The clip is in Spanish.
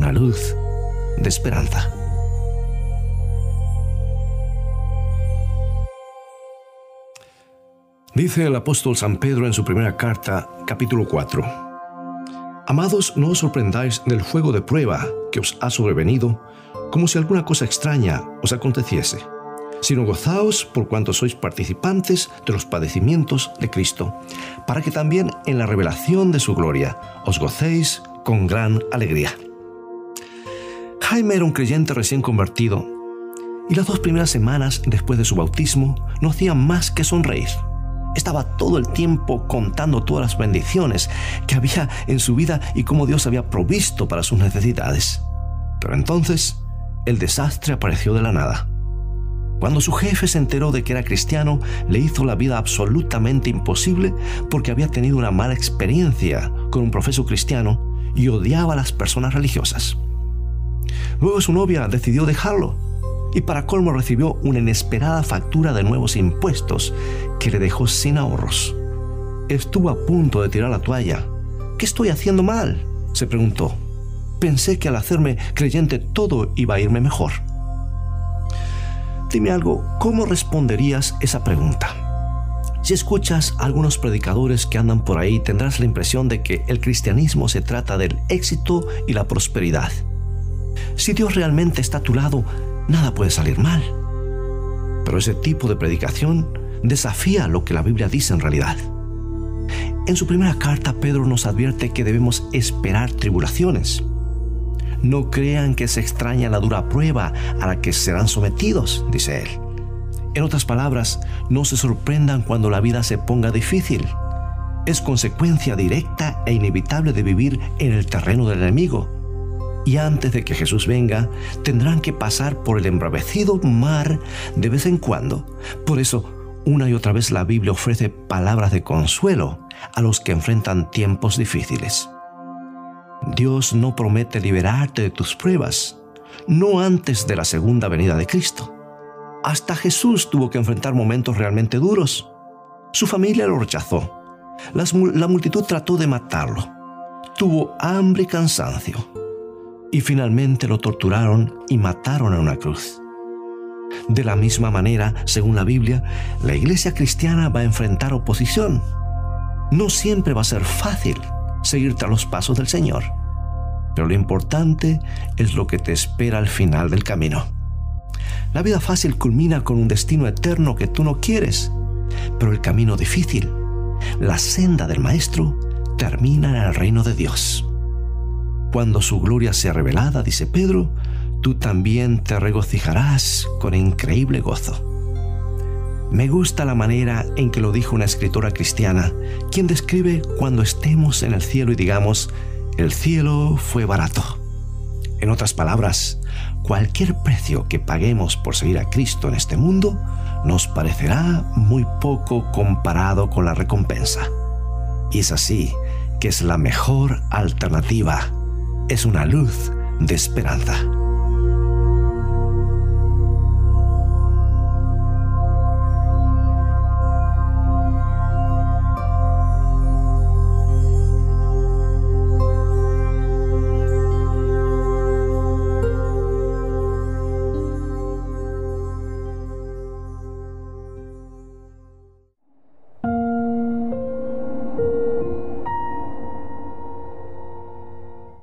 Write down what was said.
una luz de esperanza. Dice el apóstol San Pedro en su primera carta, capítulo 4. Amados, no os sorprendáis del fuego de prueba que os ha sobrevenido, como si alguna cosa extraña os aconteciese, sino gozaos por cuanto sois participantes de los padecimientos de Cristo, para que también en la revelación de su gloria os gocéis con gran alegría. Jaime era un creyente recién convertido, y las dos primeras semanas después de su bautismo no hacía más que sonreír. Estaba todo el tiempo contando todas las bendiciones que había en su vida y cómo Dios había provisto para sus necesidades. Pero entonces el desastre apareció de la nada. Cuando su jefe se enteró de que era cristiano, le hizo la vida absolutamente imposible porque había tenido una mala experiencia con un profesor cristiano y odiaba a las personas religiosas. Luego su novia decidió dejarlo y para colmo recibió una inesperada factura de nuevos impuestos que le dejó sin ahorros. Estuvo a punto de tirar la toalla. ¿Qué estoy haciendo mal? se preguntó. Pensé que al hacerme creyente todo iba a irme mejor. Dime algo, ¿cómo responderías esa pregunta? Si escuchas a algunos predicadores que andan por ahí, tendrás la impresión de que el cristianismo se trata del éxito y la prosperidad. Si Dios realmente está a tu lado, nada puede salir mal. Pero ese tipo de predicación desafía lo que la Biblia dice en realidad. En su primera carta, Pedro nos advierte que debemos esperar tribulaciones. No crean que se extraña la dura prueba a la que serán sometidos, dice él. En otras palabras, no se sorprendan cuando la vida se ponga difícil. Es consecuencia directa e inevitable de vivir en el terreno del enemigo y antes de que Jesús venga, tendrán que pasar por el embravecido mar de vez en cuando. Por eso, una y otra vez la Biblia ofrece palabras de consuelo a los que enfrentan tiempos difíciles. Dios no promete liberarte de tus pruebas, no antes de la segunda venida de Cristo. Hasta Jesús tuvo que enfrentar momentos realmente duros. Su familia lo rechazó. la multitud trató de matarlo. Tuvo hambre y cansancio y finalmente lo torturaron y mataron en una cruz. De la misma manera, según la Biblia, la iglesia cristiana va a enfrentar oposición. No siempre va a ser fácil seguir tras los pasos del Señor, pero lo importante es lo que te espera al final del camino. La vida fácil culmina con un destino eterno que tú no quieres, pero el camino difícil, la senda del Maestro, termina en el reino de Dios. Cuando su gloria sea revelada, dice Pedro, tú también te regocijarás con increíble gozo. Me gusta la manera en que lo dijo una escritora cristiana, quien describe cuando estemos en el cielo y digamos, el cielo fue barato. En otras palabras, cualquier precio que paguemos por seguir a Cristo en este mundo nos parecerá muy poco comparado con la recompensa. Y es así que es la mejor alternativa es una luz de esperanza.